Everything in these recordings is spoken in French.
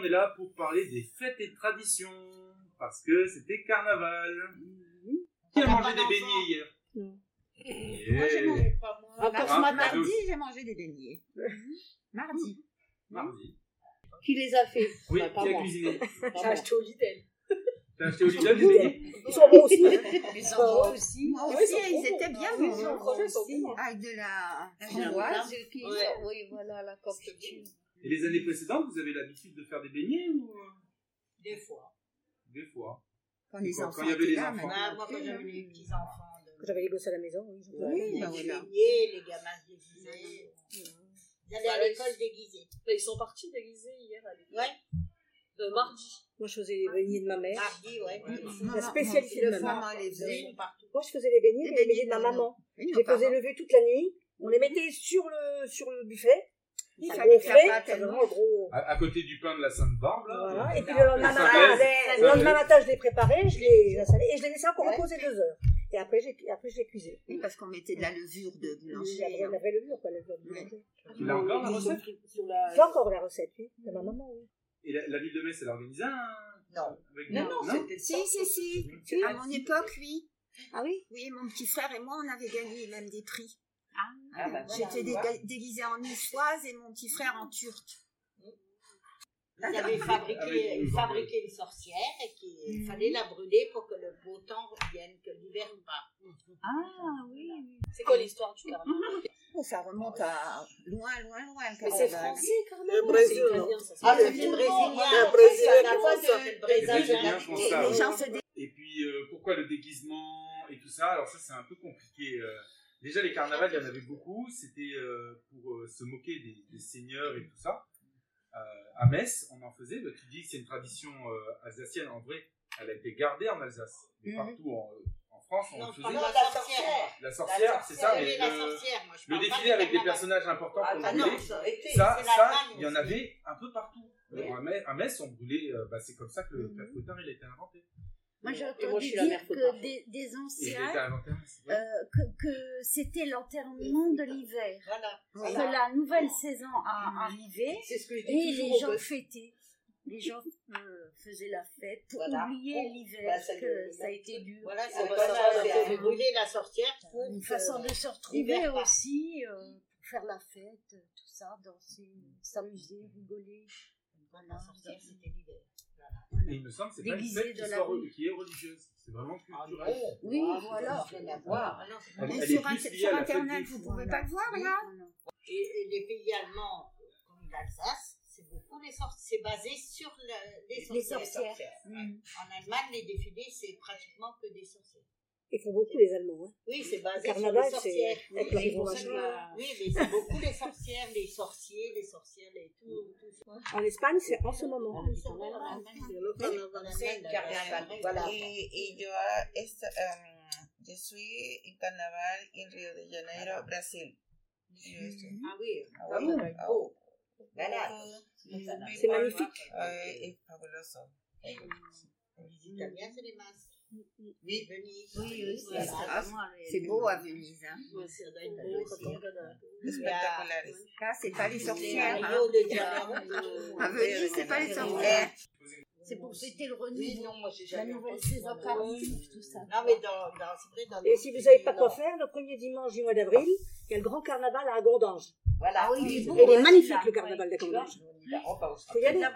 on est là pour parler des fêtes et traditions. Parce que c'était carnaval. Qui a mangé des beignets hier Non. Moi, j'ai Yeah. mangé pas moi. Encore Ah, ce matin, Mardi, j'ai mangé des beignets. Mardi. Mardi. qui les a fait? Oui, Bah, pas qui a moi. cuisiné J'ai acheté au Lidl. T'as acheté au Lidl des beignets Ils sont bons aussi. Ils sont bons aussi. Moi Ah aussi, ils étaient bien Ah bons. Avec de la Ah, framboise. Ouais. Oui, voilà, la confiture. Et les années précédentes, vous avez l'habitude de faire des beignets ou Des fois. Des fois. Quand les Quand- enfants quand il y avait les là, enfants. Bah, moi, quand j'avais les petits-enfants, de- Quand j'avais les gosses à la maison, oui. Oui, les bah voilà. beignets, les gamins déguisaient. Ils allaient à Ouais, l'école déguisés. Bah, ils sont partis déguisés hier à l'école. Ouais, Euh, mardi. Moi, je faisais les beignets de ma mère. mardi, ouais. Maman- spécialité de les sont partout. Moi, je faisais les beignets, Les les beignets de ma de maman. Je les faisais lever toute la nuit. On les mettait sur le, sur le buffet. Il Ça fallait que la gonflait, pâte, ça monte. gros. À, à côté du pain de la Sainte-Barbe, là. Voilà. Et puis le lendemain matin, le lendemain matin, je les préparais, je les assalais et je les laissais encore reposer deux heures. Et après, j'ai, après je les cuisais. Oui, parce qu'on mettait de la levure de Il y boulanger. avait hein. la vraie levure, quoi, la levure de boulanger. Tu l'as encore la recette J'ai encore la recette, oui, de ma maman, oui. Et la, la ville de Metz, elle a organisé un. Non. Avec Non, non, c'était Si, si, si. Si. À mon époque, oui. Ah oui? Oui, mon petit frère et moi, on avait gagné même des prix. Ah, bah, voilà, J'étais déguisée en niçoise et mon petit frère en turc. Ils avaient fabriqué, Avec une fabriqué une sorcière et qu'il Mhm. fallait la brûler pour que le beau temps revienne, que l'hiver part. Ah oui. C'est quoi l'histoire du carnaval Oh, ça remonte à loin, loin, loin. Mais c'est français, carnaval. Le Brésil. Ah, c'est le brésilien. Le Brésilien pas le Les Brésil, Brésiliens ça font n'a- ça, Les ouais. gens se dé- Et puis, euh, pourquoi le déguisement et tout ça? Alors ça, c'est un peu compliqué. euh. Déjà, les carnavals, il y en avait beaucoup. C'était euh, pour euh, se moquer des, des seigneurs et tout ça. Euh, à Metz, on en faisait. Bah, tu dis que c'est une tradition euh, alsacienne. En vrai, elle a été gardée en Alsace. Mais Mhm. partout en, en France, on Non, parle faisait. de la sorcière. La sorcière, c'est ça. Mais la le, sorcière, moi, je le parle pas défilé avec des personnages importants qu'on Ah non, brûlait. ça aurait été- Ça, ça, il y en avait un peu partout. Oui. À Metz, à Metz, on brûlait. bah, c'est comme ça que le Mhm. père Cotin, il a été inventé. Moi, j'ai moi, entendu je suis la mère dire que des, des anciens, euh, que, que c'était l'enterrement de l'hiver. Voilà. Que la nouvelle saison a arrivé C'est ce que je et dis les gens fêtaient. Les gens euh, faisaient la fête pour Voilà. oublier l'hiver, Bah, que ça a été dur. Voilà, Ah, c'est comme ça, ça, brûler la sorcière pour Une façon de se retrouver aussi, euh, pour faire la fête, tout ça, danser, s'amuser, rigoler. Voilà. La sorcière, c'était l'hiver. Et il me semble que c'est pas une fête qui, de la soit- rue. qui est religieuse. C'est vraiment Ah culturel. non. Oui, Ah, voilà. rien à voir. Ah non, elle est sur, sur Internet, vous fous. pouvez pas le voir, là. Et, et les pays allemands, comme l'Alsace, c'est beaucoup les sorcières. C'est basé sur la- les sorcières. Les sorcières. En Allemagne, les défilés, c'est pratiquement que des sorcières. Ils font beaucoup, les Allemands. Hein. Oui, c'est basé sur carnaval, les sorcières. Oui, mais c'est beaucoup les sorcières, les sorciers, les sorcières, les tout. tout ça. En Espagne, c'est en ce moment. En Allemagne, C'est le carnaval. Voilà. Yo, em, yo suis en carnaval en Río de Janeiro, Brasil. Estoy- Ah oui, Ah ah oui, ah oui. Voilà. C'est magnifique. Eh, es fabuloso. Les Italiens, c'est les masques. Oui. Venise. Oui, oui, c'est. Ah, beau à Venise. Hein. C'est. Là, pas les sorcières. hein. De Janeiro. À Venise, c'est pas les sorcières. C'est pour fêter le Oui, renouveau, non, moi j'ai la jamais nouvelle saison qui arrive, tout ça. Non, mais dans, dans, c'est vrai, dans Et si vous savez pas quoi faire, le premier dimanche du mois d'avril, il y a le grand carnaval à Agondange. Voilà. Ah oui, il est il magnifique, le carnaval. On va au Faut y aller. La.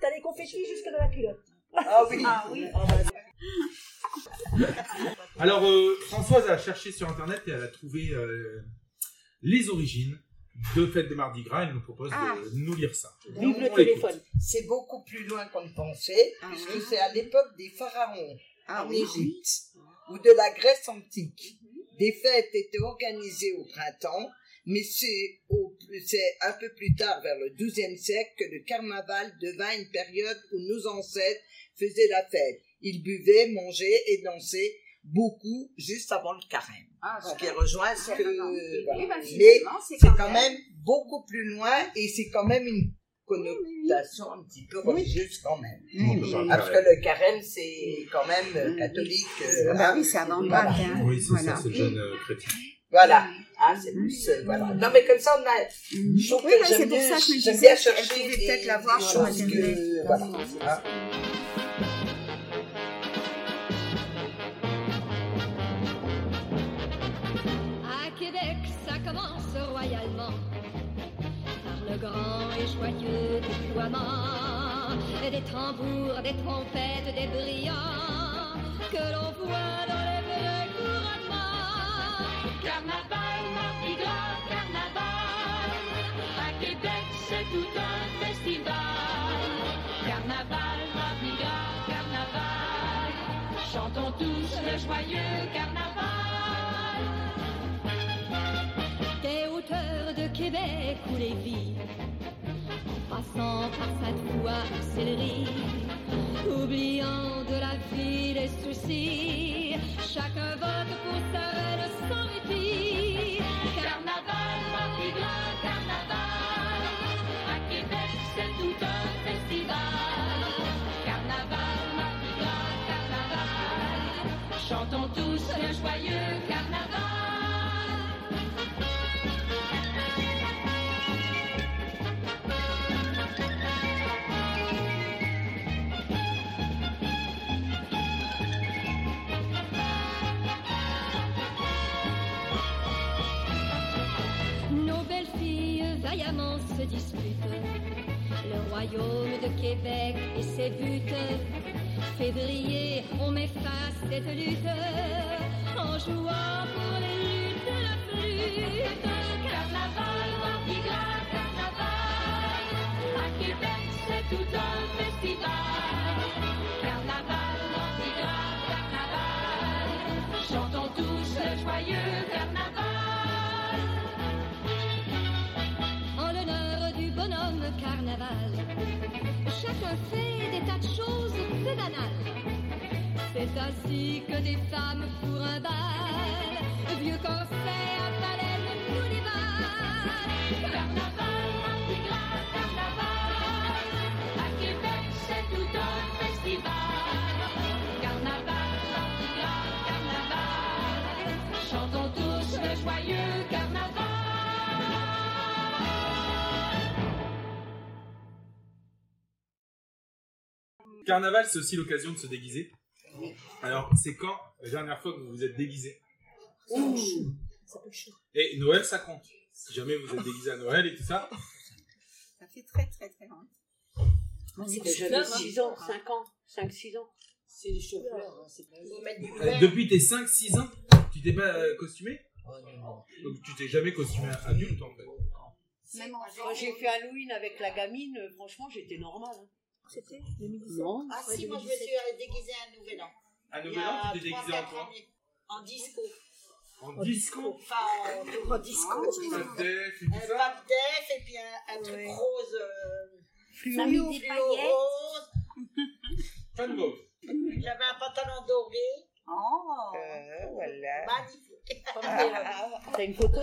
T'as les confettis jusque dans la culotte. Ah oui. Ah oui. Alors, euh, Françoise a cherché sur Internet et elle a trouvé euh, les origines de Fête des Mardi Gras. Elle nous propose Ah. de nous lire ça. Vive On le l'écoute. téléphone. C'est beaucoup plus loin qu'on ne pensait, Ah puisque oui. c'est à l'époque des pharaons Ah en oui. Égypte ou de la Grèce antique. Des fêtes étaient organisées au printemps, mais c'est au- c'est un peu plus tard, vers le XIIe siècle, que le carnaval devint une période où nos ancêtres faisaient la fête. Ils buvaient, mangeaient et dansaient beaucoup juste avant le carême. Ah, Ce qui rejoint ce que... Voilà. bah, Mais c'est quand même beaucoup plus loin et c'est quand même une connotation un petit peu religieuse quand même. Le parce que le carême, c'est quand même catholique. euh, Ah bah oui, c'est avant Voilà. Pâques. Hein. Oui, c'est voilà. ça, c'est le jeune euh, chrétien. Voilà. Hein, c'est plus, euh, voilà. Non, mais comme ça, on a. Je trouve Oui, que j'aime c'est pour bien- ça que j'aime disais bien chercher des- peut-être l'avoir des sur choses Internet. que- Voilà. Hein. À Québec, ça commence royalement par le grand et joyeux déploiement des tambours, des trompettes, des brillants que l'on voit dans couronnements. Carnaval, Mardi Gras, carnaval. À Québec, c'est tout un festival. Carnaval, Mardi Gras, carnaval. Chantons tous le joyeux carnaval. Des hauteurs de Québec ou les vies, passant par Sainte-Foy ou Sillery, oubliant de la vie les soucis, chacun vote pour sa reine sans répit. Carnaval, Mardi Gras, carnaval, à Québec c'est tout un festival. Carnaval, Mardi Gras, carnaval, chantons tous le joyeux se disputent. Le royaume de Québec et ses buts. Février, on met à cette lutte en jouant pour les luttes de la flûte. Carnaval, Gras, carnaval. À Québec, c'est tout un festival. Carnaval, Gras, carnaval. Chantons Fait des tas de choses banales. C'est ainsi que des femmes pour un bal, vieux corset à baleine Carnaval, c'est aussi l'occasion de se déguiser. Alors, c'est quand la dernière fois que vous vous êtes déguisé? Ça peut chaud. Et Noël, ça compte. Si jamais vous êtes déguisé à Noël et tout ça. Ça fait très très très long. Moi, c'est J'avais 6 ans, 5 ans, 5-6 ans. C'est les chauffeurs. hein, c'est pas Euh, depuis tes 5-6 ans, tu t'es pas euh, costumé? Donc tu t'es jamais costumé adulte en fait. Même Quand j'ai fait Halloween avec la gamine, euh, franchement, j'étais normale. hein. C'était 2017. Non. Ah si, moi je me suis déguisée à un nouvel an. Y Nouvel An, tu t'es trois, déguisé en quoi. En disco. En disco Enfin, en, En disco. Pas de def et tout un ça pape def et puis un, un truc Ouais. rose. Euh, Fluo. fluo des rose. De mauve. J'avais un pantalon doré. Oh. Euh, voilà. Magnifique. T'as une photo?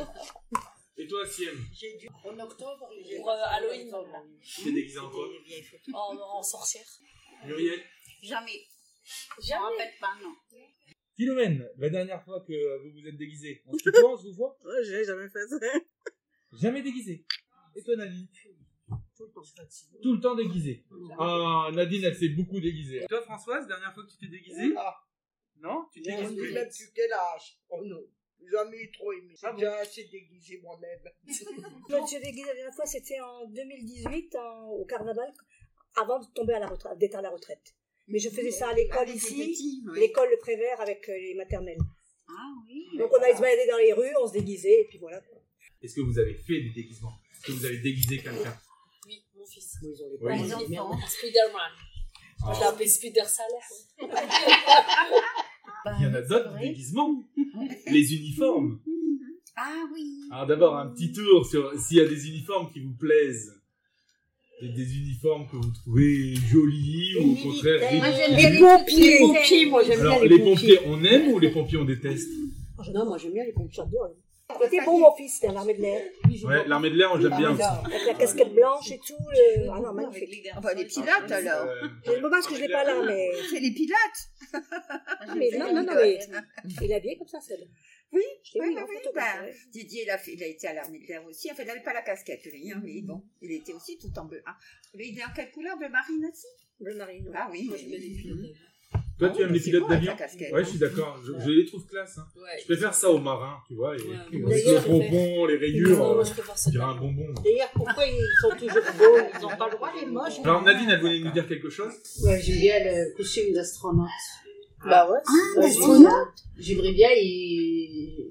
Toi, Siem, J'ai dû. En octobre, pour euh, Halloween, tu t'es déguisé en quoi en, en sorcière. Muriel Jamais. Je me Jamais. rappelle pas, non. Philomène, la dernière fois que vous vous êtes déguisé, on se tutoie, on se vous voit Ouais, j'ai jamais fait ça. Jamais déguisé. Et toi, Nadine Tout le temps déguisé. Ah, Nadine, elle s'est beaucoup déguisée. Toi, Françoise, dernière fois que tu t'es déguisée Ah, Non Tu t'es je déguisée plus quel âge. Oh non. Jamais trop aimé. J'ai Ah bon déjà assez déguisé moi-même. Je me suis déguisée la dernière fois, c'était en 2018, en- au carnaval, avant de tomber à la retraite, d'être à la retraite. Mais je faisais ça à l'école Ah, ici, oui. l'école Le Prévert avec euh, les maternelles. Ah oui. Donc on allait se balader dans les rues, on se déguisait, et puis voilà. Est-ce que vous avez fait des déguisements? Est-ce que vous avez déguisé quelqu'un? Oui, mon fils. Oui. Les enfants. Spider-Man. Moi, je l'ai Ah. Salaire. Il y en a d'autres déguisements. Les uniformes. Ah oui. Alors d'abord, un petit tour sur s'il y a des uniformes qui vous plaisent. Des, des uniformes que vous trouvez jolis ou au contraire Moi, ridicules. j'aime bien Les les pompiers, pompiers. pompiers, moi j'aime bien Alors, les, les pompiers. pompiers, on aime ou les pompiers, on déteste? Non, moi j'aime bien les pompiers. J'adore. C'était bon mon fils, l'armée de l'air. Ouais, l'armée de l'air, on l'aime bien aussi. Avec la casquette blanche et tout. le- Ah non, magnifique. Ah bah, les pilotes alors. Euh, J'ai le dommage que je l'ai pas là, mais. C'est les pilotes. Mais non, non, non, mais. Il est habillé comme ça, celle Oui, oui, vu oui, oui, bah. Didier, il a, fait- il a été à l'armée de l'air aussi. Enfin, il n'avait pas la casquette, lui, hein, mais bon, il était aussi tout en bleu. Ah, mais il est en quelle couleur Bleu marine aussi? Bleu marine. Ah oui, Moi, je Toi, Ah tu oui, aimes les pilotes d'avion. Ouais, je suis d'accord. Je, je les trouve classe. hein. Ouais. Je préfère ça aux marins, tu vois. Et, Ouais. avec D'ailleurs, le pompon, les rayures, moi, euh, je préfère on ça. dirait un bonbon. D'ailleurs, pourquoi ils sont toujours beaux? Ils n'ont pas le droit, les moches? Alors, Nadine, elle voulait nous dire quelque chose? Ouais, j'aime bien le costume d'astronaute. Bah ouais. Ouais, l'astronaute J'aimerais bien et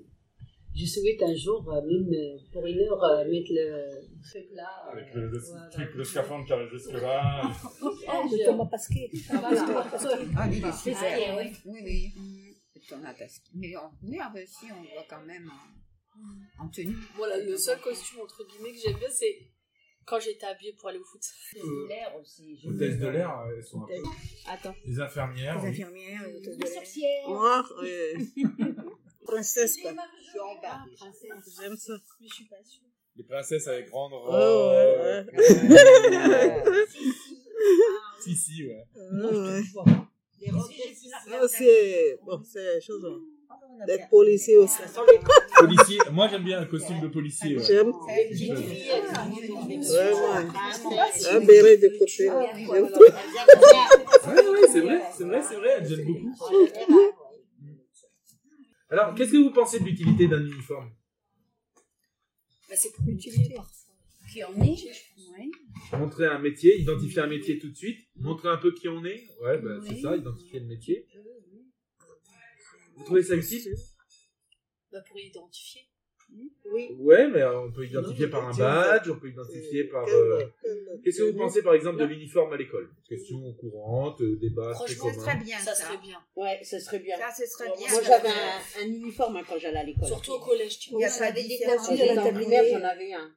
je souhaite un jour, euh, même euh, pour une heure, euh, mettre le truc là. euh, Avec le, le voilà. truc, le scaphandre qui arrive jusque-là. Oh, le Thomas Pasquet. Ah, lui, il est Ah, super. ouais, ouais. Oui, oui. C'est ton attaque. Mais on, oui, ah, si, on voit quand même en, en tenue. Voilà, le seul costume, entre guillemets, que j'aime bien, c'est quand j'étais habillée pour aller au foot. De l'air aussi. Hôtesses de l'air, elles sont un peu. Attends. Les infirmières. Les oui. infirmières, les hôtesses de l'air. Sorcière. Moi, euh, princesse, quoi. Je suis en bas. J'aime ça. Mais je suis pas sûre. Les princesses avec grande robe. Oh, ouais, Euh, Si, si, ouais. Ah, Non, c'est bon, c'est chose. hein. D'être policier aussi. Policier, moi j'aime bien un costume de policier. ouais. J'aime vraiment princesse. un béret de côté. c'est vrai, c'est vrai, c'est vrai, j'aime beaucoup. Alors, qu'est-ce que vous pensez de l'utilité d'un uniforme? Bah, c'est pour l'utilité parfois. Qui en est. Montrer un métier, identifier un métier tout de suite, montrer un peu qui on est. Ouais, bah, c'est ça, identifier le métier. Vous trouvez ça utile? Bah, pour identifier. Oui. Ouais, mais euh, on peut identifier par un badge, on peut identifier par. euh, Qu'est-ce que vous pensez par exemple de l'uniforme à l'école? Question courante, euh, débat très Franchement, Ça serait bien, Ça ça. serait bien. Ouais, ce serait bien. Ça, serait bien. Moi, j'avais un, un uniforme hein, quand j'allais à l'école. Surtout au collège, tu Il vois. y a pas de Quand j'étais en primaire, j'en avais un.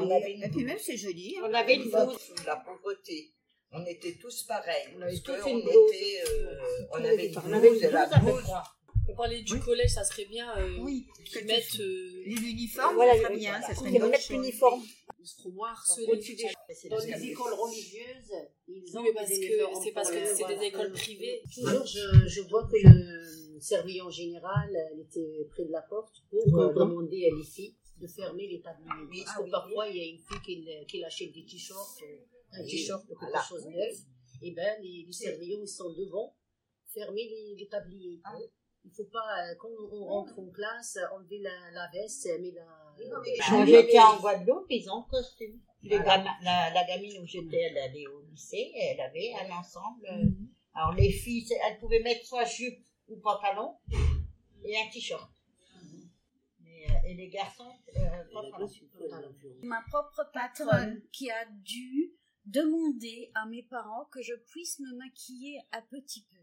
On avait une- Et puis même, c'est joli. hein. On avait une la pauvreté. On était tous pareils. On avait tous une blouse. euh, on avait une pas- On avait une blouse et la blouse. On parlait du collège, ça serait bien euh, Oui. qu'ils mettent. euh, L'uniforme, Voilà, ça serait bien. voilà. Ça serait Qu'ils mettent l'uniforme. Ils seront harcelés. Dans le les écoles religieuses, ils ont Oui, parce des que uniformes c'est parce que c'est des écoles privées. Toujours, je, je vois que le surveillant général était près de la porte pour euh, demander à les filles de fermer les tabliers. Oui, Parce ah que oui. parfois, il y a une fille qui, qui achète des t-shirts, euh, un t-shirt ou quelque chose neuf. Et ben, les, les surveillants, ils sont devant, fermer les, les tabliers. Il faut pas, euh, quand on rentre en classe, enlever la, la veste, mais la... Quand j'étais en Guadeloupe, ils ont costume. Voilà. la, la gamine où j'étais, elle allait au lycée, elle avait un ensemble. euh, Alors les filles, elles pouvaient mettre soit jupe ou pantalon et un t-shirt. Euh, Et les garçons, euh, pantalon. Ma propre patronne qui a dû demander à mes parents que je puisse me maquiller un petit peu.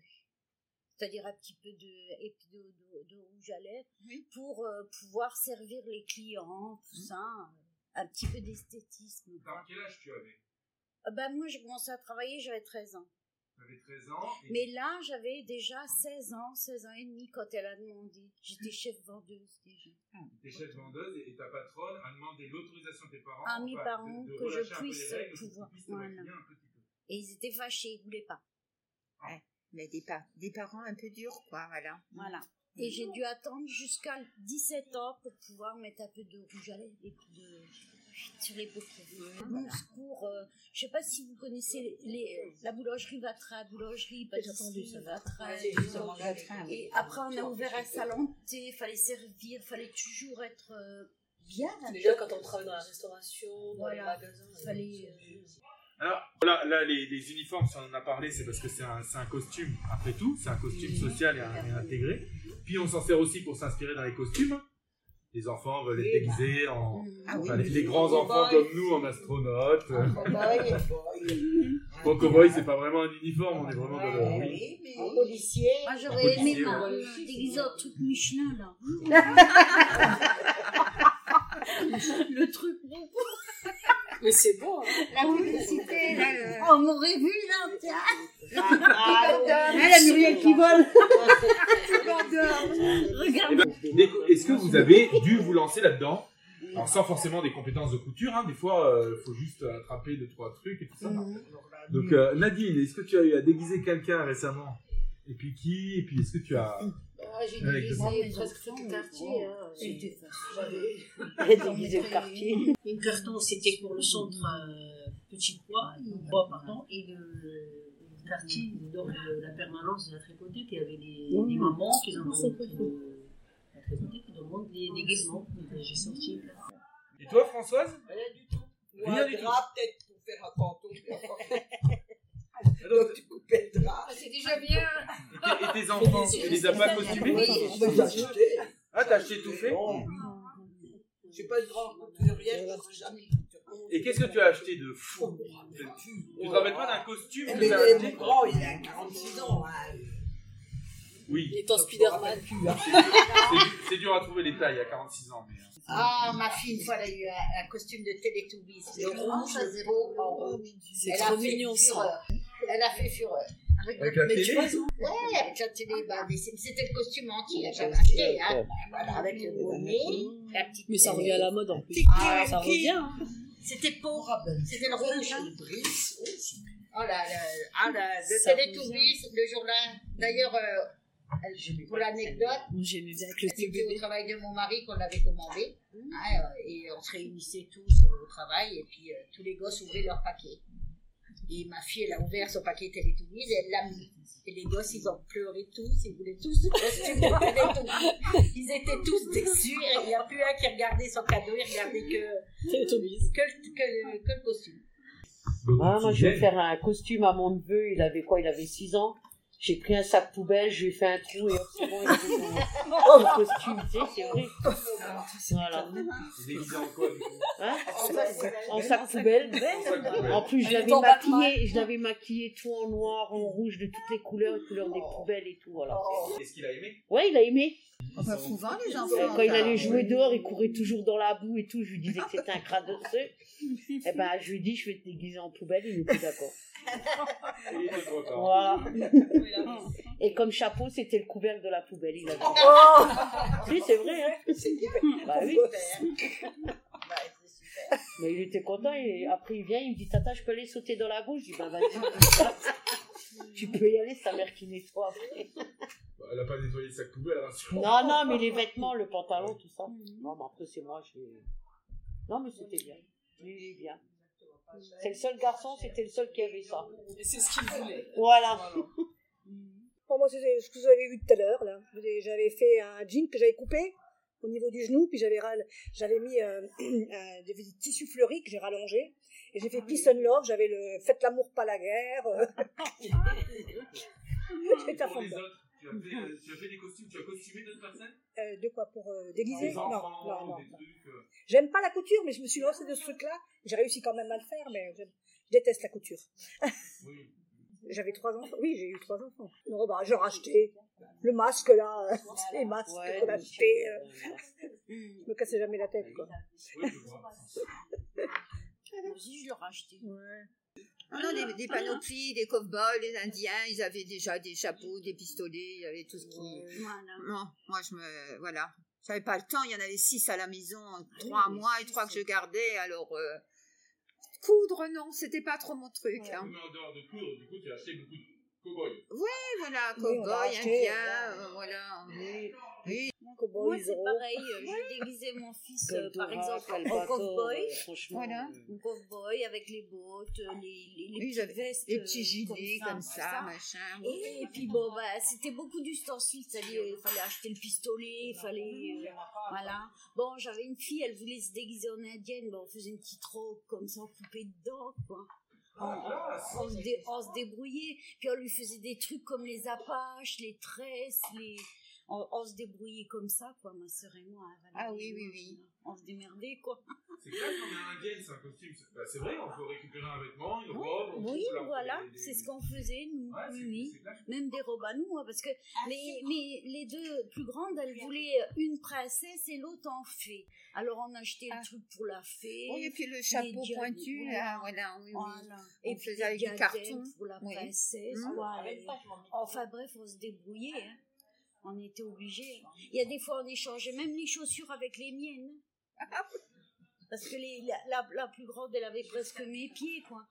C'est-à-dire un petit peu de, et puis de, de- de rouge à lèvres Oui. pour euh, pouvoir servir les clients, tout ça. euh, Un petit peu d'esthétisme. quoi. quel âge tu avais? Euh, Ben, moi, j'ai commencé à travailler, j'avais 13 ans. Tu avais 13 ans. Mais là, j'avais déjà 16 ans, 16 ans et demi quand elle a demandé. J'étais chef vendeuse déjà. T'es chef vendeuse et ta patronne a demandé l'autorisation de tes parents. À mes enfin, parents, de- de que je puisse règles pouvoir- puisses te voilà. maquiller un petit peu. Et ils étaient fâchés, ils voulaient pas. Mais des, pa- des parents un peu durs, quoi, voilà. Voilà. Et j'ai dû attendre jusqu'à 17 ans pour pouvoir mettre un peu de rouge à lèvres et puis de sur les paupières. Mon secours, euh, je sais pas si vous connaissez les, les- la boulangerie Vatra, boulangerie, pâtisserie Vatra. Et après, on a ouvert un salon de thé, fallait servir, fallait toujours être euh, bien. Déjà, quand on travaille dans la restauration, dans Voilà. les magasins. Fallait, euh, Alors, là, là les, les uniformes, si on en a parlé, c'est parce que c'est un, costume, après tout, c'est un costume social et, un- et intégré. Puis on s'en sert aussi pour s'inspirer dans les costumes. Les enfants veulent être déguisés en. Ah oui. enfin, les, les grands enfants comme nous en astronautes. Cowboy, Bon, cowboy, c'est pas vraiment un uniforme, on est vraiment dans le. Oui. mais... en policier. Moi, j'aurais aimé policier, me ouais. me déguiser en truc Michelin, là. le truc. Mais c'est bon. hein. La publicité, là. le- On m'aurait vu là, tiens. Ah, oui. Elle a Muriel qui vole Regarde. Eh ben, Est-ce que vous avez dû vous lancer là-dedans? Alors, sans forcément des compétences de couture, hein, des fois, il faut juste attraper deux, trois trucs et tout ça. Donc, euh, Nadine, est-ce que tu as eu à déguiser quelqu'un récemment? Et puis qui? Et puis, est-ce que tu as. Ah, j'ai le- presque tout le quartier. Hein. C'était facile. Déguisé le quartier. Une carton, c'était pour le centre euh, Petit Pois, Pois, pardon, et le, quartier donc, de la permanence de la Trépotée, il y avait des, des mamans qui ont de la Trépotée qui demandent des déguisements. J'ai sorti. Et toi, Françoise? Rien du tout. Ou Rien du drap peut-être pour faire un pantalon. Donc, tu coupais le drap. Ah, c'est déjà bien. Et tes enfants, tu les as pas costumés On va les acheter. Ah, t'as acheté tout fait Je suis pas une grande couturière, je ne jamais. Et qu'est-ce que tu as acheté de fou Tu te rappelles pas d'un costume que Mais t'as mon acheté grand, il a 46 ans. hein. Oui. Il est en Spider-Man. C'est- C'est dur à trouver les tailles à 46 ans. Mais... euh, Ah, ma fille, une fois, elle a eu un, un costume de Teletubbies. Le rouge, le beau en rouge. C'est Elle a trop fait mignon ça. Elle a fait fureur. Avec la Mais tu télé vois, Ouais, avec la télé, bah, c'était le costume entier j'avais acheté, hein. Voilà, avec le bonnet, la petite. mais ça revient à la mode en plus. Ah, Ça revient. hein. C'était pour, c'était le rouge. Oh là là, ah là, le Teletubbies, le jour-là. D'ailleurs, euh, pour l'anecdote, avec c'était au travail de mon mari qu'on l'avait commandé. hein, euh, et on se réunissait tous euh, au travail, et puis euh, tous les gosses ouvraient leur paquet. Et ma fille, elle a ouvert son paquet Teletubbies et elle l'a mis. Et les gosses, ils ont pleuré tous, ils voulaient tous le costume de Teletubbies. Ils étaient tous déçus, et il n'y a plus un qui regardait son cadeau, il regardait que le costume. Ah, moi, je vais faire un costume à mon neveu. Il avait quoi Il avait 6 ans. J'ai pris un sac poubelle, je lui ai fait un trou et hop, c'est bon, il son, son costume, tu sais, c'est vrai. Voilà. Déguisé en quoi, du coup Hein en sac poubelle. En plus, je l'avais maquillé, je l'avais maquillé tout en noir, en rouge, de toutes les couleurs, les couleurs des poubelles et tout, voilà. Est-ce qu'il a aimé? Ouais, il a aimé. Enfin, souvent, les enfants. Euh, Quand il allait jouer dehors, il courait toujours dans la boue et tout. Je lui disais que c'était un cradeux. Et ben, je lui ai dit, je vais te déguiser en poubelle. Il était d'accord. Il était content. Voilà. Et comme chapeau, c'était le couvercle de la poubelle. Il a dit. Oh Si, c'est vrai, hein. Bah oui. Bah, c'est super. Mais il était content. Et après, il vient, il me dit, Tata, je peux aller sauter dans la bouche Je dis, bah vas-y. tu peux y aller, c'est ta mère qui nettoie après. Bah, Elle a pas nettoyé le sac poubelle, rassure. Non, non, mais les vêtements, le pantalon, tout ça. Non, mais après, c'est moi, je. Non, mais c'était bien. Il est bien. C'est le seul garçon, c'était le seul qui avait ça. Et c'est ce qu'il voulait. Voilà. Pour moi, c'est ce que vous avez vu tout à l'heure. là. J'avais fait un jean que j'avais coupé au niveau du genou, puis j'avais j'avais mis euh, un- des tissus fleuris que j'ai rallongés. Et j'ai fait Peace and Love, j'avais le Faites l'amour, pas la guerre. euh. J'étais à fond les dedans. autres, tu as, fait, euh, tu as fait des costumes, tu as costumé d'autres personnes? Euh, de quoi Pour euh, déguiser? Des Non, enfants, non, non. des trucs. euh, J'aime pas la couture, mais je me suis lancée de ce truc-là. J'ai réussi quand même à le faire, mais je déteste la couture. Oui. J'avais trois enfants. Oui, j'ai eu trois enfants. Non, bah, j'ai racheté le masque là, les masques Ouais, qu'on a donc, achetés. euh, je me cassais jamais la tête, quoi. Oui, je vois. Moi aussi, je l'ai racheté. Non, non, des, des panoplies, des cow-boys, les Indiens, ils avaient déjà des chapeaux, des pistolets, il y avait tout ce qui. Voilà. Non, moi je me. Voilà. J'avais pas le temps, il y en avait six à la maison, trois à moi et trois que je gardais, alors. euh, Coudre, non, c'était pas trop mon truc. hein. Mais en dehors de coudre, du coup, tu as acheté beaucoup de cow-boys. Voilà, Oui, on l'a cow-boy, acheté, indien, voilà. euh, voilà. Cowboy, Moi, c'est pareil. euh, J'ai déguisé mon fils, euh, par exemple, en cow-boy. euh, franchement. Voilà. Un cow-boy avec les bottes, les, les, les petites j'avais vestes. des petits gilets comme ça, ça. machin. Et, et puis bon, bah, c'était beaucoup d'ustensiles, c'est-à-dire il fallait acheter le pistolet, il fallait... euh, voilà. Bon, j'avais une fille, elle voulait se déguiser en indienne, bon, on faisait une petite robe comme ça, coupée dedans, quoi. On, on- on se dé- on se débrouillait, puis on lui faisait des trucs comme les apaches, les tresses, les... On, on se débrouillait comme ça, quoi, ma sœur et moi. hein, Ah oui, et oui, oui. On se démerdait, quoi. C'est clair qu'on est indienne, c'est un costume. c'est- bah, c'est vrai, on peut récupérer un vêtement, une robe. on Oui, on voilà, des- c'est ce qu'on faisait, nous. Ouais, oui. Même des robes à nous, hein, parce que mais, mais les deux plus grandes, elles voulaient une princesse et l'autre en fée. Alors on achetait Ah. le truc pour la fée. Oui, et puis le chapeau pointu, là, voilà, oui, oui. Voilà. On Et puis faisait des avec du carton. pour la princesse. Mhm. quoi, et- Enfin bref, on se débrouillait. hein. On était obligés. Il y a des fois, on échangeait même les chaussures avec les miennes. Parce que les, la, la, la plus grande, elle avait presque mes pieds, quoi.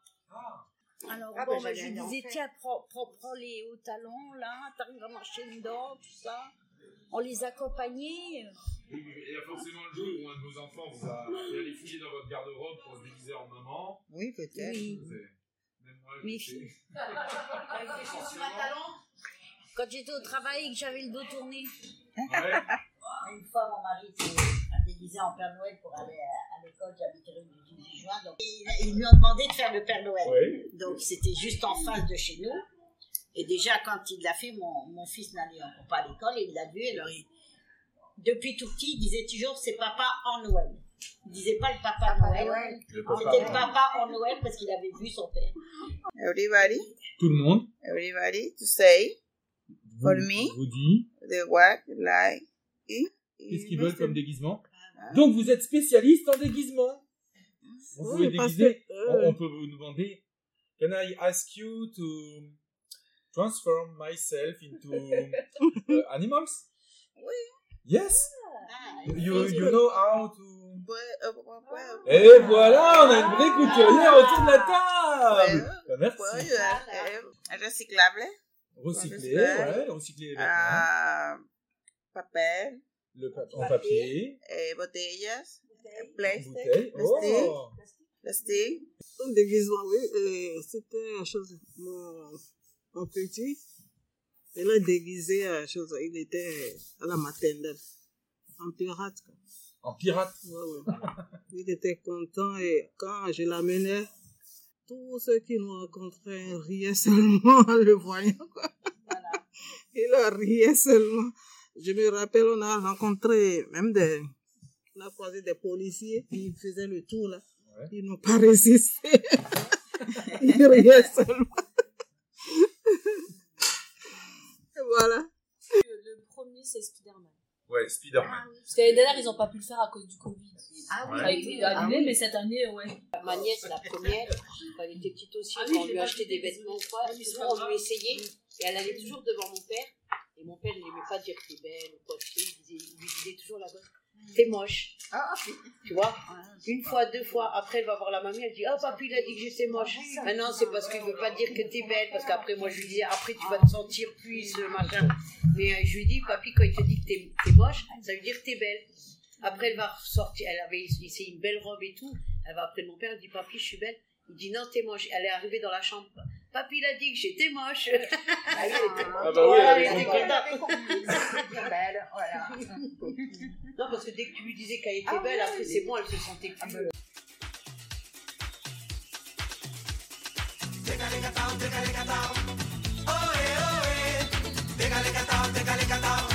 Alors, Ah, bon, bah, j'allais je disais, tiens, prends, prends, prends les hauts talons, là, t'arrives à marcher dedans, tout ça. on les accompagnait. Il y a forcément le jour où un de vos enfants vous a fait aller fouiller dans votre garde-robe pour se déguiser en maman. Oui, peut-être. Oui. Même moi, je Mes filles. Avec des chaussures à talons. Quand j'étais au travail et que j'avais le dos tourné. Une fois, mon mari s'est a déguisé en Père Noël pour aller à, à l'école. J'habitais rue du 18 juin. Donc, ils, ils lui ont demandé de faire le Père Noël. Donc, c'était juste en face de chez nous. Et déjà, quand il l'a fait, mon, mon fils n'allait encore pas à l'école. Il l'a vu. Alors, il- depuis tout petit, il disait toujours c'est papa en Noël. Il disait pas le papa, Noël. Noël. Papa. C'était le papa en Noël parce qu'il avait vu son père. Everybody, Tout le monde everybody? To say for me vous dit the word like qu'est-ce qu'ils veulent comme déguisement. Donc vous êtes spécialiste en déguisement. Vous pouvez déguiser. que, euh, On, on peut vous demander Can I ask you to transform myself into uh, animals? Oui. Yes. Ah, You, you know how to. Well, uh, Et voilà, on a une vraie couturière autour de la table. Bah, merci. recyclable, Recycler, ouais, recycler les vêtements. ah, papel, Le pa- en papier, eh, botellas, eh, plastic, bouteille. Oh. plastic. Comme déguisement, oui, euh, c'était une chose, mon, mon petit, il a déguisé à chose, il était à la maternelle, en pirate. quoi. En pirate. Ouais, ouais. Il était content et quand je l'amenais, tous ceux qui nous rencontraient riaient seulement en le voyant. Quoi. Il leur riait seulement. Je me rappelle, on a rencontré même des, on a croisé des policiers, ils faisaient le tour là. Ils n'ont pas résisté. Ils riaient seulement. Et voilà. Le premier, c'est Spider-Man. Ouais, Spider-Man. Parce que l'année dernière, ils n'ont pas pu le faire à cause du Covid. Ah Ça a été annulé, mais cette année, ouais. Ma nièce, la première, quand elle était petite aussi, Ah quand on lui achetait des vêtements ou quoi, Ah, souvent on lui essayait, et elle allait toujours devant mon père, et mon père, il n'aimait pas dire que t'es belle ou quoi, tu sais, il, disait, il lui disait toujours là-bas, t'es moche. Tu vois? Une fois, deux fois, après elle va voir la mamie, elle dit, ah papy, il a dit que j'étais moche. Ah non, c'est parce qu'il veut pas dire que t'es belle, parce qu'après moi je lui disais, après tu vas te sentir plus, euh, machin. Mais euh, je lui dis, papy, quand il te dit que t'es moche, ça veut dire que t'es belle. Après, elle va ressortir, elle avait essayé une belle robe et tout. Elle va après mon père, elle dit, papy, je suis belle. Il dit, non, t'es moche. Elle est arrivée dans la chambre. Papy, il a dit que j'étais moche. Ah, elle était Ah bah oui, elle avait compris. belle, voilà. Non, parce que dès que tu lui disais qu'elle était belle, après, c'est bon, elle se sentait plus. euh, Au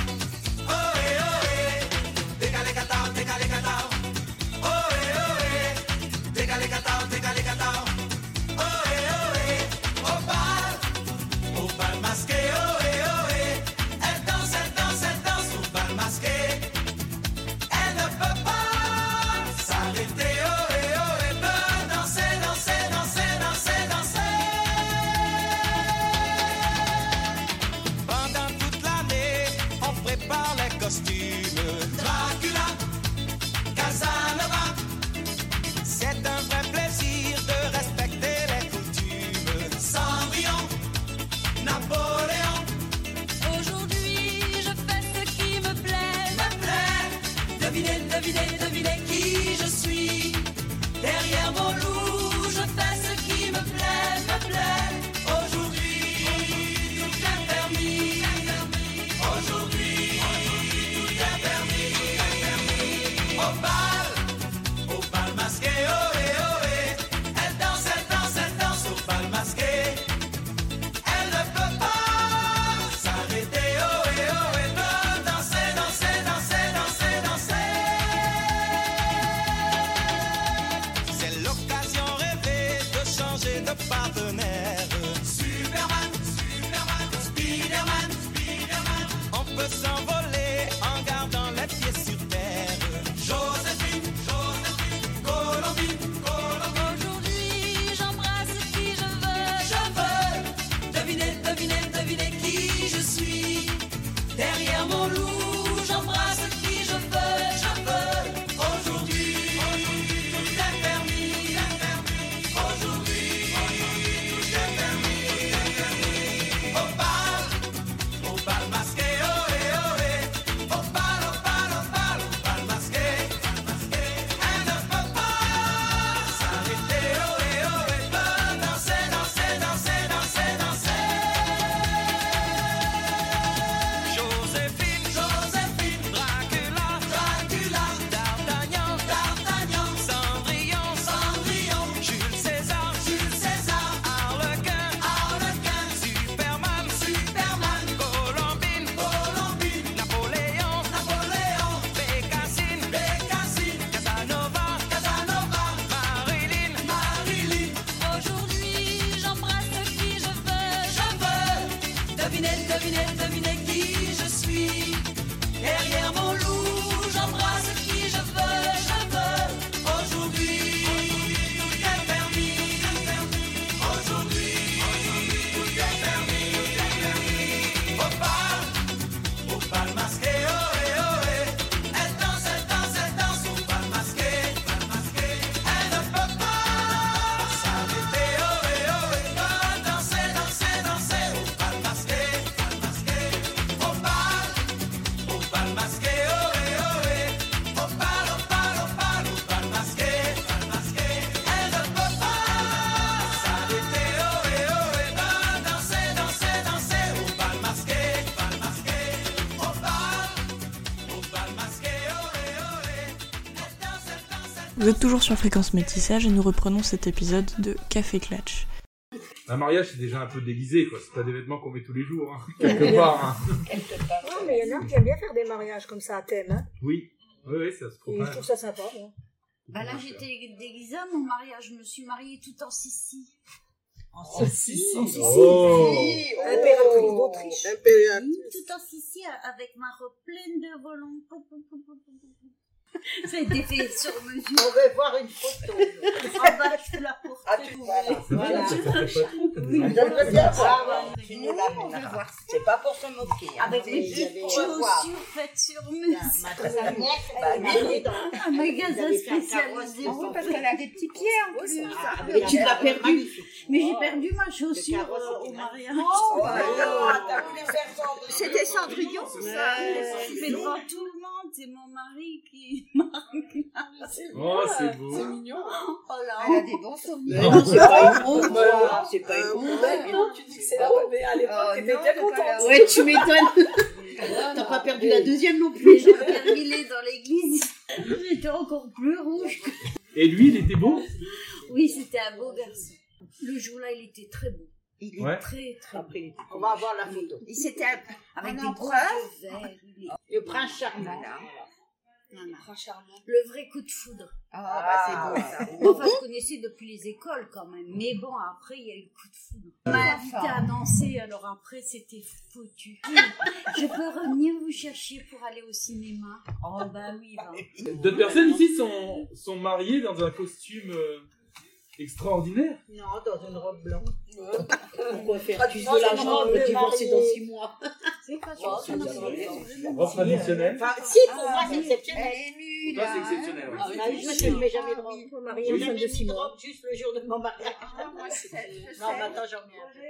êtes toujours sur Fréquence Métissage et nous reprenons cet épisode de Café Clatch. Un mariage, c'est déjà un peu déguisé, quoi. C'est pas des vêtements qu'on met tous les jours, hein. quelque part. hein. Ouais, mais il y en a qui aiment bien faire des mariages comme ça à thème. Hein. Oui, oui, oui, ça se Et trouve. je trouve ça sympa. moi. Bah là, j'étais déguisée à mon mariage. Je me suis mariée tout en Sicile. En Sicile. En Sicile. Oh. Impératrice d'Autriche. Tout en Sicile avec ma robe pleine de volants. Ça a été fait sur mesure. On veut voir une photo. En bas, je peux la porter. Ah, tu. Voilà. Des Oui, j'aimerais bien voir. Ah, Tu nous l'amèneras. C'est pas pour se moquer. hein. Avec C'est des petites chaussures faites sur mesure. Sa nièce, bah, elle est dans- Un magasin spécialisé. Oui, parce qu'elle a des petits pieds en plus. Ah, Mais tu l'as perdu. Mais j'ai perdu ma chaussure euh, au mariage. Oh, bah, t'as voulu faire Cendrillon. C'était Cendrillon, ça. c'est Mais bon. devant tout le monde, c'est mon mari qui m'a Oh, c'est beau. C'est mignon. Oh là, Elle a des bons souvenirs. Non, c'est pas une honte, ça. C'est pas une honte. Maintenant, tu dis que c'est la honte, mais à l'époque, Oh, t'étais bien c'est contente. Ouais, tu m'étonnes. T'as pas perdu la deuxième non plus. j'ai permis dans l'église. J'étais encore plus rouge. Et lui, il était beau? Oui, c'était un beau garçon. Le jour-là, il était très beau. Il est Ouais. très, très beau. On va avoir la photo. Il s'était avec Un des il est- Le prince charmant. Voilà. Le vrai coup de foudre. Ah, bah, c'est beau, ça. Enfin, je connaissais depuis les écoles quand même. Mais bon, après, il y a eu le coup de foudre. On m'a invité à danser, alors après, c'était foutu. Je peux revenir vous chercher pour aller au cinéma Oh, bah oui, va. D'autres personnes ici sont, sont mariées dans un costume euh, extraordinaire. Non, dans une robe blanche. Pourquoi faire Ah, non, de c'est l'argent une me divorcer dans six mois C'est pas Oh, sûr. Robe traditionnelle. Enfin, si, pour moi, c'est exceptionnel. Pour toi, c'est exceptionnel. Ah oui, Ah oui, je ne mets jamais de robe. Moi, mariée J'ai enceinte jamais de mis six de mois. robe juste le jour de mon mariage. Non, maintenant j'en mets un peu.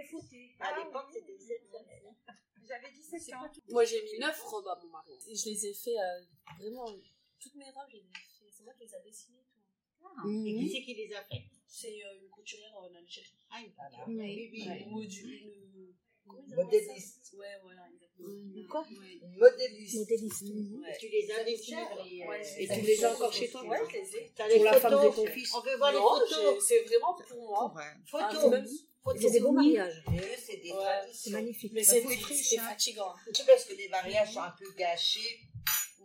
À l'époque, c'était exceptionnel. J'avais 17 ans. Moi, j'ai mis 9 robes à mon mari. Et je les ai fait euh, vraiment. Toutes mes robes, ai fait. C'est moi qui les a dessinées. Et qui c'est qui les a fait C'est euh, une couturière en Algérie. Ah, une femme. Oui. Oui, oui. Module. Une... appellent Modéliste. Ouais, voilà, exactement. Quoi Une modéliste. Modéliste. Et Tu les as dessinés Ouais, Et tu les as encore chez toi? Ouais, je les ai. Pour les la femme de photos? ton fils On veut voir les photos. c'est vraiment pour moi. Enfin, Photos. c'est des beaux mariages. C'est des Ouais. C'est magnifique. Mais c'est hein. fatigant. C'est parce que les mariages sont un peu gâchés.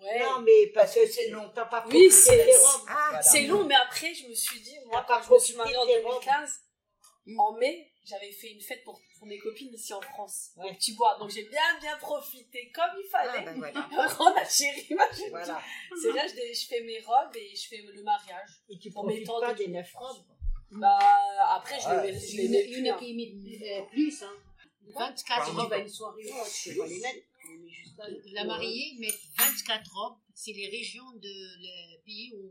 Ouais. Non, mais parce que c'est long. T'as pas Oui, c'est-. Ah, Voilà. C'est long, mais après, je me suis dit, moi, quand je me suis mariée en des robes. 2015, en mai, j'avais fait une fête pour, pour mes copines ici en France, Ouais. au Petit Bois. Donc j'ai bien, bien profité comme il Ah, fallait. bah, voilà. On a chéri, moi, je Voilà. C'est là, je, je fais mes robes et je fais le mariage. Et tu profites pas des neuf robes. Bah, après, je les mets, je Il les y en a- mets il y plus. en a hein. qui euh, plus, hein. 24 Pardon. robes à une soirée. Oh, tu peux pas les mettre. La mariée met 24 robes, c'est les régions de le pays où,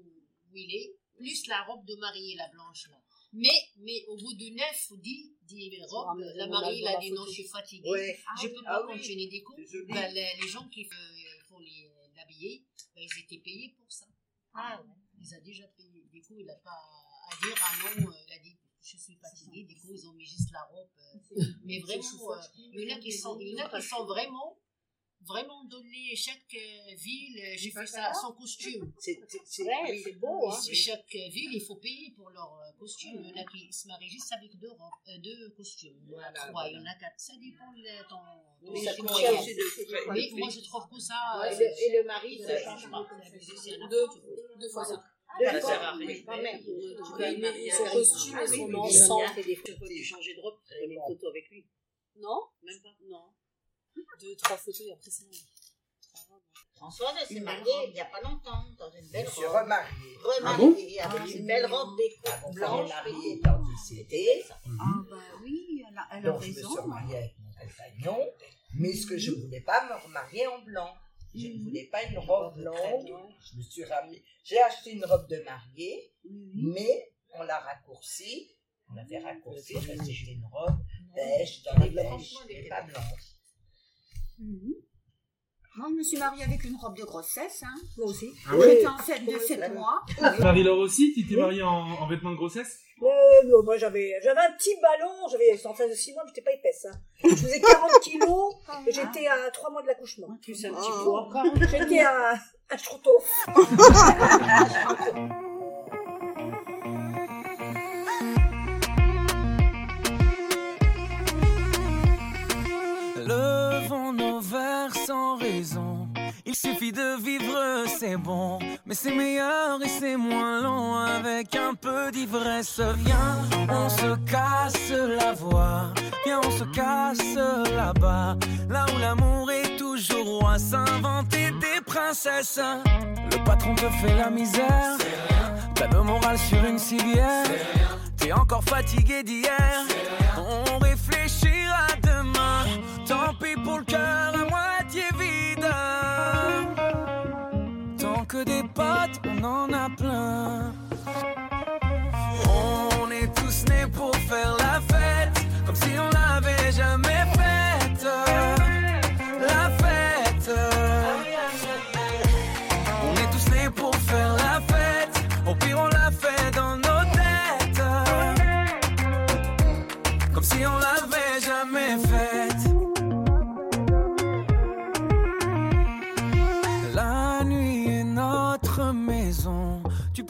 où il est, plus la robe de mariée, la blanche là. Mais, mais au bout de 9 ou 10, 10 robes, la mariée a elle a la dit non, je suis fatiguée, Ouais. je peux Ah pas oui. continuer des cours. Ben, les, les gens qui euh, font les- l'habiller, ben, ils étaient payés pour ça. Ah, ouais. Il a déjà payé. Du coup, il n'a pas à dire ah non, euh, il a dit je suis fatigué. Du coup, ils ont mis juste la robe. euh, mais vraiment, euh, il y en a qui sont, il y en a qui sont vraiment, vraiment donné chaque euh, ville. J'ai fait ça son costume. C'est Ouais, oui. beau, hein. Chaque euh, ville, il faut payer pour leur euh, costume. Il y en a qui se marient juste avec deux, euh, deux costumes. Il y en a Voilà, trois, il y en a quatre. Ça dépend de ton. ton Oui, ça style coûte moyen. cher aussi de frais. Mais moi, je trouve que ça. Ouais, euh, et le- mari, ça ça change pas. Deux, deux fois ça. Deux Ça fois. Oui, quand même. Peux son costume et son ensemble. tu changer de robe, tu fais des photos avec lui. Non? Même pas Non. Deux, trois photos et après c'est bon. Françoise, elle s'est mariée il n'y a pas longtemps, dans une belle Je suis robe. remariée. Remariée, Ah bon avec Ah, une belle c'est robe des Ah, blanche. est marié étant décédé. Ah, bah oui, elle a, elle a Donc, je me suis remariée avec mon compagnon. Mais ce que je ne voulais pas me remarier en blanc. Je Mhm. ne voulais pas une robe longue. Je me suis ramenée. J'ai acheté une robe de mariée, mais on l'a raccourcie. On l'avait raccourcie. J'ai acheté une robe beige dans les beige, et pas blanche. Mhm. Moi, je me suis mariée avec une robe de grossesse. Hein. Moi aussi. Ah ouais J'étais enceinte de 7 mois. Marie-Laure aussi, tu t'es mariée en, en vêtements de grossesse? Euh, non, moi j'avais j'avais un petit ballon, j'avais en face de 6 mois, mais j'étais pas épaisse. Hein. Je faisais 40 kilos et j'étais à 3 mois de l'accouchement. Plus un petit poids. J'étais à un chouteau. Il suffit de vivre, c'est bon. Mais c'est meilleur et c'est moins long avec un peu d'ivresse. Viens, on se casse la voix. Viens, on se casse là-bas. Là où l'amour est toujours roi. S'inventer des princesses. Le patron te fait la misère. T'as le moral sur une civière. T'es encore fatigué d'hier. On en a plein. On est tous nés pour faire la fête. Comme si on l'avait jamais faite.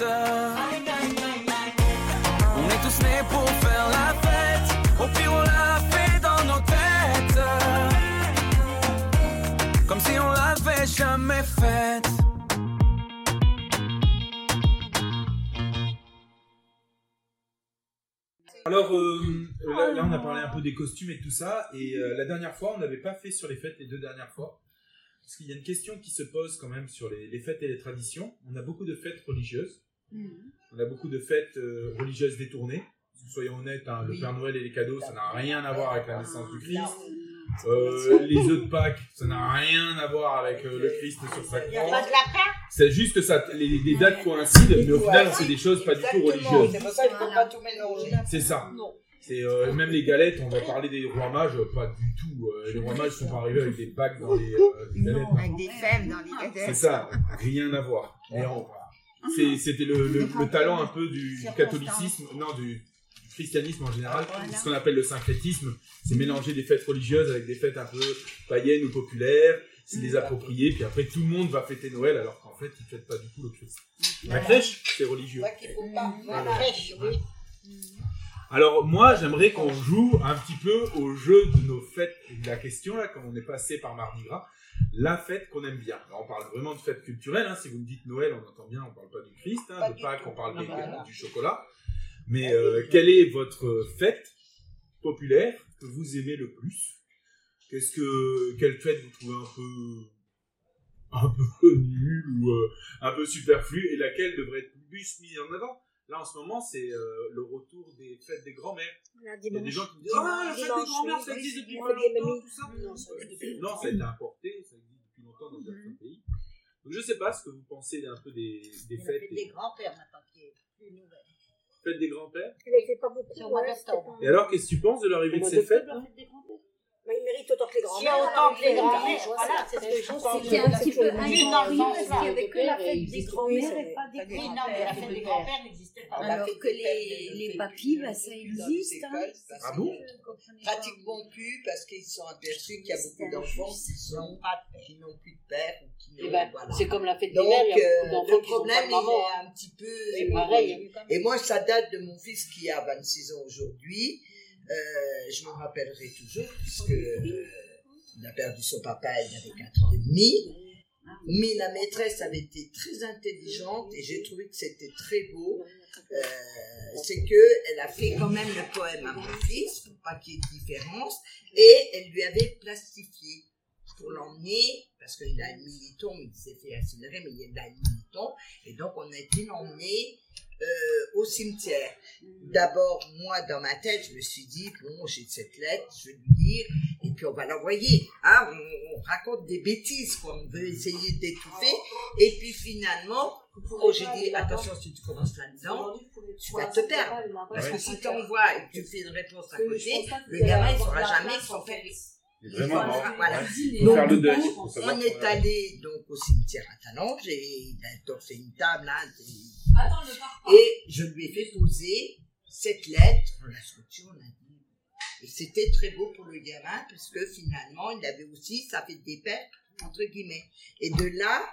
On est tous nés pour faire la fête, au pire on l'a fait dans nos têtes. Comme si on l'avait jamais faite. Alors euh, là, là, on a parlé un peu des costumes et tout ça, et euh, la dernière fois, on n'avait pas fait sur les fêtes les deux dernières fois, parce qu'il y a une question qui se pose quand même sur les, les fêtes et les traditions. On a beaucoup de fêtes religieuses, on a beaucoup de fêtes euh, religieuses détournées. Soyons honnêtes, hein, le Père Noël et les cadeaux, ça n'a rien à voir avec la naissance du Christ. Euh, les œufs de Pâques, ça n'a rien à voir avec euh, le Christ sur sa Il n'y a pas croix. de lapin C'est juste que ça, les, les dates coïncident, mais au final, c'est des choses pas du tout religieuses. c'est pour ça qu'il ne faut pas tout mélanger. C'est ça. C'est euh, même les galettes, on va parler des rois mages, pas du tout. euh, les rois mages sont pas arrivés avec des bacs dans les, euh, les galettes. Avec des fèves dans les cadettes. C'est ça, rien à voir. Mais on- C'était le, le- le talent un peu du catholicisme, non du, du christianisme en général, ce qu'on appelle le syncrétisme, c'est mélanger des fêtes religieuses avec des fêtes un peu païennes ou populaires, c'est les approprier, puis après tout le monde va fêter Noël alors qu'en fait ils fêtent pas du tout le Christ. La crèche, c'est religieux. C'est ça qu'il faut pas. Voilà. La crèche, oui. Alors moi, j'aimerais qu'on joue un petit peu au jeu de nos fêtes. La question là, comme on est passé par Mardi Gras, la fête qu'on aime bien. Alors, on parle vraiment de fête culturelle. Hein. Si vous me dites Noël, on entend bien, on parle pas du Christ. Hein. De Pâques, on parle des- Voilà. du chocolat. Mais euh, quelle est votre fête populaire que vous aimez le plus? Qu'est-ce que quelle fête vous trouvez un peu un peu nulle ou euh, un peu superflue et laquelle devrait être plus mise en avant? Là, en ce moment, c'est euh, le retour des fêtes des grands-mères. Il y a des gens qui me disent Ah, la fête des grands-mères, ça existe depuis longtemps, tout ça. Non, ça Non, a été importé, ça existe depuis longtemps dans certains pays. Donc, je sais pas ce que vous pensez un peu des, des fêtes. fait des grands-pères maintenant qui est plus nouvelle. Fêtes des grands-pères. Il n'était pas beaucoup. Et alors, qu'est-ce que tu penses de l'arrivée de ces fêtes Bah, il mérite autant que les grands-mères. a autant que les hein, grands-mères, voilà, c'est- ce que je pense. C'était un petit peu Juste dans le sens qu'il n'y avait que la fête des grands-mères et pas des Oui, non, mais la fête des grands-pères n'existait pas. La Alors que les, papis, bah, ça existe. hein. Ah bon pratiquement plus parce qu'ils sont aperçus qu'il y a beaucoup d'enfants qui n'ont plus de père ou qui n'ont voilà. c'est comme la fête des Donc, mères, il y a beaucoup euh, d'enfants le qui sont pas de maman. un petit peu. Et moi, ça date de mon fils qui a 26 ans aujourd'hui. Euh, je me rappellerai toujours, puisque euh, il a perdu son papa, il avait 4 ans et demi. Mais la maîtresse avait été très intelligente et j'ai trouvé que c'était très beau. Euh, c'est que elle a fait quand même le poème à mon fils pour pas qu'il y ait de différence et elle lui avait plastifié pour l'emmener parce qu'il a une militon, il s'est fait incinérer, mais il a une militon et donc on a été l'emmener euh, au cimetière. D'abord, moi, dans ma tête, je me suis dit, bon, j'ai cette lettre, je vais lui dire, et puis on va l'envoyer. Hein, on, on raconte des bêtises, quoi. On veut essayer d'étouffer. Et puis finalement, oh, j'ai dit, attention, si tu commences là-dedans, tu vas te perdre. Parce que si tu envoies et que tu fais une réponse à côté, le gamin, il ne saura jamais que son père vraiment mort. voilà. Ouais. Faut Donc, faire le du deuil, coup, faut savoir on est a- allé donc au cimetière à Talange et il a c'est une table là. Et je lui ai fait poser cette lettre, on l'a scotché, on a dit. Et c'était très beau pour le gamin parce que finalement, il avait aussi, ça fait des pères, entre guillemets. Et de là,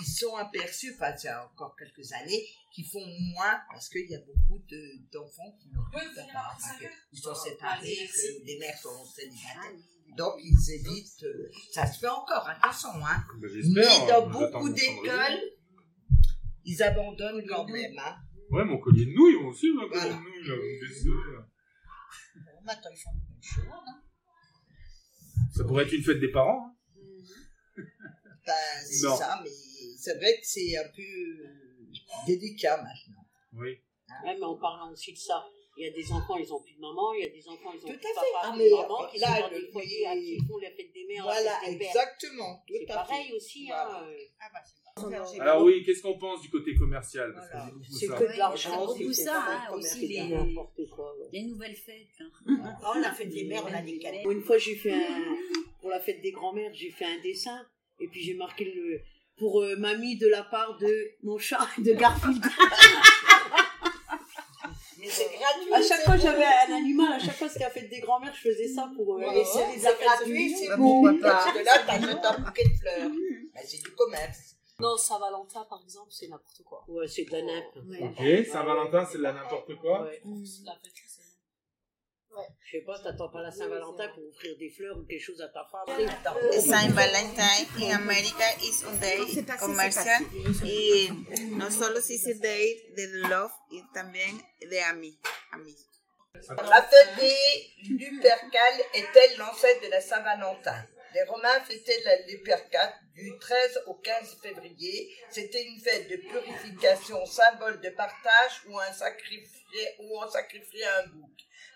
ils sont aperçus, enfin, c'est encore quelques années, qui font moins parce qu'il y a beaucoup de- d'enfants qui n'ont de enfin, que- ils sont séparés, que les mères sont célibataires. Donc, ils évitent, euh, ça se fait encore, attention, hein. Bah, j'espère, Mais dans nous beaucoup d'écoles, ils abandonnent quand même, hein. Ouais, mon collier de nouilles, moi aussi, mon collier de nouilles, là. Maintenant, ils font de bonnes choses. hein. Ça pourrait être une fête des parents. hein. Ben, c'est Non. ça, mais c'est vrai que c'est un peu euh, délicat maintenant. Oui. Ouais, mais en parlant aussi de ça, il y a des enfants, ils ont plus de maman, il y a des enfants, ils ont Tout plus de à fait. papa, Ah, mais de maman, qui là, sont dans le- des foyers à qui ils font la fête des mères, Voilà, la fête des pères. exactement, tout C'est à fait. pareil aussi, Voilà. hein. euh, Alors oui, qu'est-ce qu'on pense du côté commercial? Voilà. C'est que de l'argent, C'est c'est beaucoup c'est ça, hein, aussi c'est les, n'importe quoi, ouais. les nouvelles fêtes. hein. Oh, la fête des mères, on a des cadeaux. Une fois, j'ai fait un, pour la fête des grands-mères, j'ai fait un dessin, et puis j'ai marqué le, pour euh, mamie de la part de mon chat, de Garfield. Mais c'est gratuit. À chaque fois, j'avais un animal, à chaque fois, c'était la fête des grands-mères, je faisais ça pour euh, Ouais, c'est gratuit, de c'est nuit. bon. Parce que là, t'achètes un bouquet de fleurs. Ben, c'est du commerce. Non, Saint-Valentin, par exemple, c'est n'importe quoi. Ouais, c'est de la nappe. Ok, Saint-Valentin, c'est de la n'importe quoi. Ouais. La fête, c'est- Je sais pas, t'attends pas la Saint-Valentin pour offrir des fleurs ou quelque chose à ta femme. Saint Valentine en América is un day comercial y no solo se dice day de love y también de ami, ami. La fête des Lupercales est-elle l'ancêtre de la Saint-Valentin? Les Romains fêtaient la Lupercale du 13 au 15 février. C'était une fête de purification, symbole de partage où, un sacrifiait, où on sacrifiait un bouc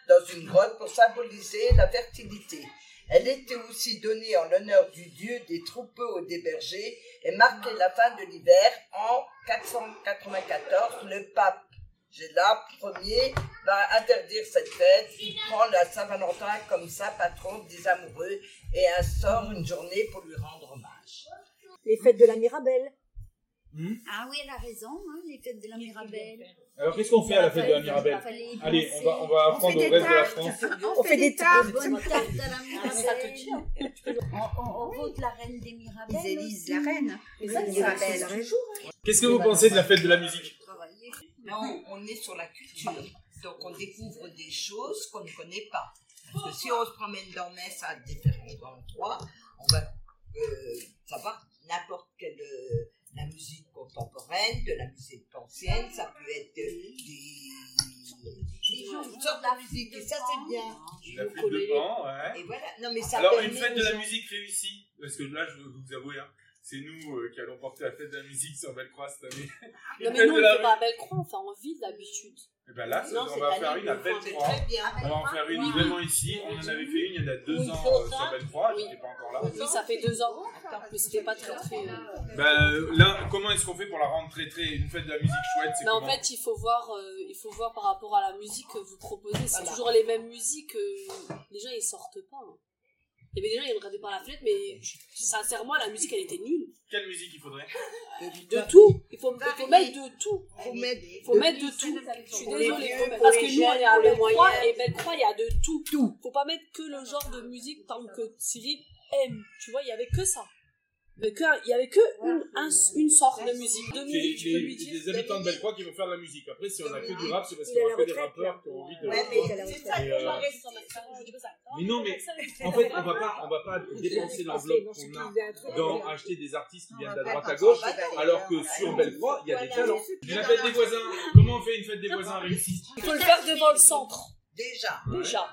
dans une grotte pour symboliser la fertilité. Elle était aussi donnée en l'honneur du dieu des troupeaux et des bergers et marquait la fin de l'hiver en 494. Le pape Géla Ier va interdire cette fête. Il prend la Saint-Valentin comme sa patronne des amoureux et instaure une journée pour lui rendre hommage. Les fêtes de la Mirabelle. Ah oui, elle a raison, hein, les fêtes de la Mirabelle. Alors qu'est-ce qu'on fait à la fête de la Mirabelle Allez, on va, on va apprendre au reste de la France. On, fait des tartes, bonnes tartes à la Ah, ça te tue, hein. Mirabelle. On, vote la reine des Mirabelles. Ils élisent la reine. Mirabelle. Mirabelle. Qu'est-ce que vous pensez de la fête de la musique Non, on est sur la culture. Donc on découvre des choses qu'on ne connaît pas. Parce que si on se promène dans Metz à différents endroits, on va euh, savoir n'importe quelle euh, la musique contemporaine, de la musique ancienne, ça peut être des, toutes sortes de musique, et ça c'est bien. La flûte de pan, ouais. Et voilà, non mais ça Alors, une fête de la musique réussie, parce que là, je veux vous avouer, hein, c'est nous euh, qui allons porter la fête de la musique sur Bellecroix cette année. Une Non, mais nous, on rue. pas à Bellecroix, on fait en ville d'habitude. Et ben là, Non, on va année, faire une à. Bellecroix. Bien. On va en faire une Oui. vraiment ici. On en avait fait une il y en a deux Oui, ans euh, sur Bellecroix, Oui. j'étais pas encore là. Oui, ça fait deux ans, mais c'était pas très très. Ben, là, comment est-ce qu'on fait pour la rendre très très une fête de la musique chouette c'est Mais en comment fait, il faut voir, euh, il faut voir par rapport à la musique que vous proposez. C'est toujours les mêmes musiques. euh, les gens ils sortent pas. hein. Il y avait des gens ils regardaient par la fenêtre, mais sincèrement la musique elle était nulle. Quelle musique il faudrait? De tout. Il faut, il faut mettre de tout. Faut mettre, faut mettre de tout. Je suis désolée. parce que nous, on est à Bellecroix et Bellecroix, il y a de tout. tout. Faut pas mettre que le genre de musique tant que Cyril aime. Tu vois, il y avait que ça. Il y avait que, il y avait que une, un- une sorte de musique. C'est Dominique, tu peux lui les, dire. les habitants de Bellecroix qui vont faire de la musique. Après, si on a que du rap, c'est parce aura la que des rappeurs qui ont envie de. Ouais, mais il est à la retraite. Et, euh, Mais non, mais en fait, on va pas, on va pas dépenser l'enveloppe qu'on a dans acheter des artistes qui viennent de droite à gauche, alors que sur Bellecroix, il y a des talents. La fête des voisins, comment on fait une fête des voisins réussie Il faut le faire devant le centre. Déjà. Déjà.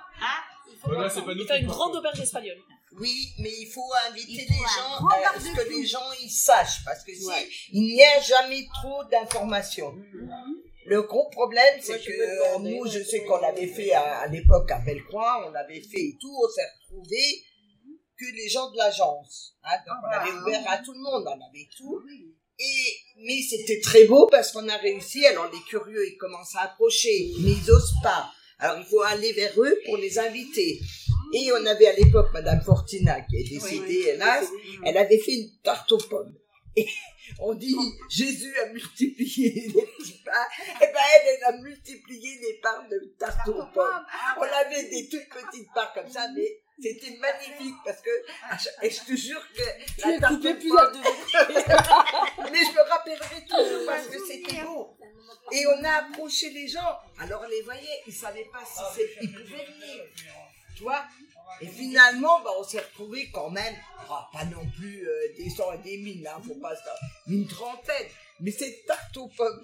Voilà, c'est pas nous Il fait qui une grande auberge espagnole. Oui, mais il faut inviter Il faut les gens à ce que les gens ils sachent, parce que si il n'y a jamais trop d'informations. Le gros problème, c'est que euh, nous, je sais qu'on l'avait fait à, à l'époque à Bellecroix, on l'avait fait et tout, on s'est retrouvé que les gens de l'agence. hein. donc on avait ouvert à tout le monde, on avait tout. Et, mais c'était très beau parce qu'on a réussi. Alors les curieux, ils commencent à approcher, mais ils osent pas. Alors il faut aller vers eux pour les inviter. Et on avait à l'époque Madame Fortina qui est décédée, hélas, elle avait fait une tarte aux pommes. Et on dit Jésus a multiplié les petits pains. Et ben elle, elle a multiplié les parts de tarte aux pommes. On avait des toutes petites parts comme ça, mais c'était magnifique parce que et je te jure que Tu tarte coupé degrés. mais je me rappellerai toujours parce que c'était beau. Et on a approché les gens. Alors on les voyait, ils savaient pas si c'est, ils pouvaient venir. Tu vois? Et finalement, bah, on s'est retrouvés quand même, ah, pas non plus euh, des cent et des mille, hein, faut pas ça, une trentaine. Mais c'est tarte aux pommes.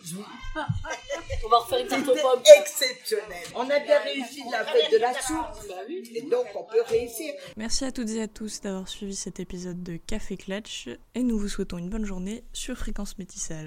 On va refaire une tarte aux pommes. exceptionnel. On a bien réussi la fête de la soupe. Bah Et donc on peut réussir. Merci à toutes et à tous d'avoir suivi cet épisode de Café Clutch et nous vous souhaitons une bonne journée sur Fréquence Métissage.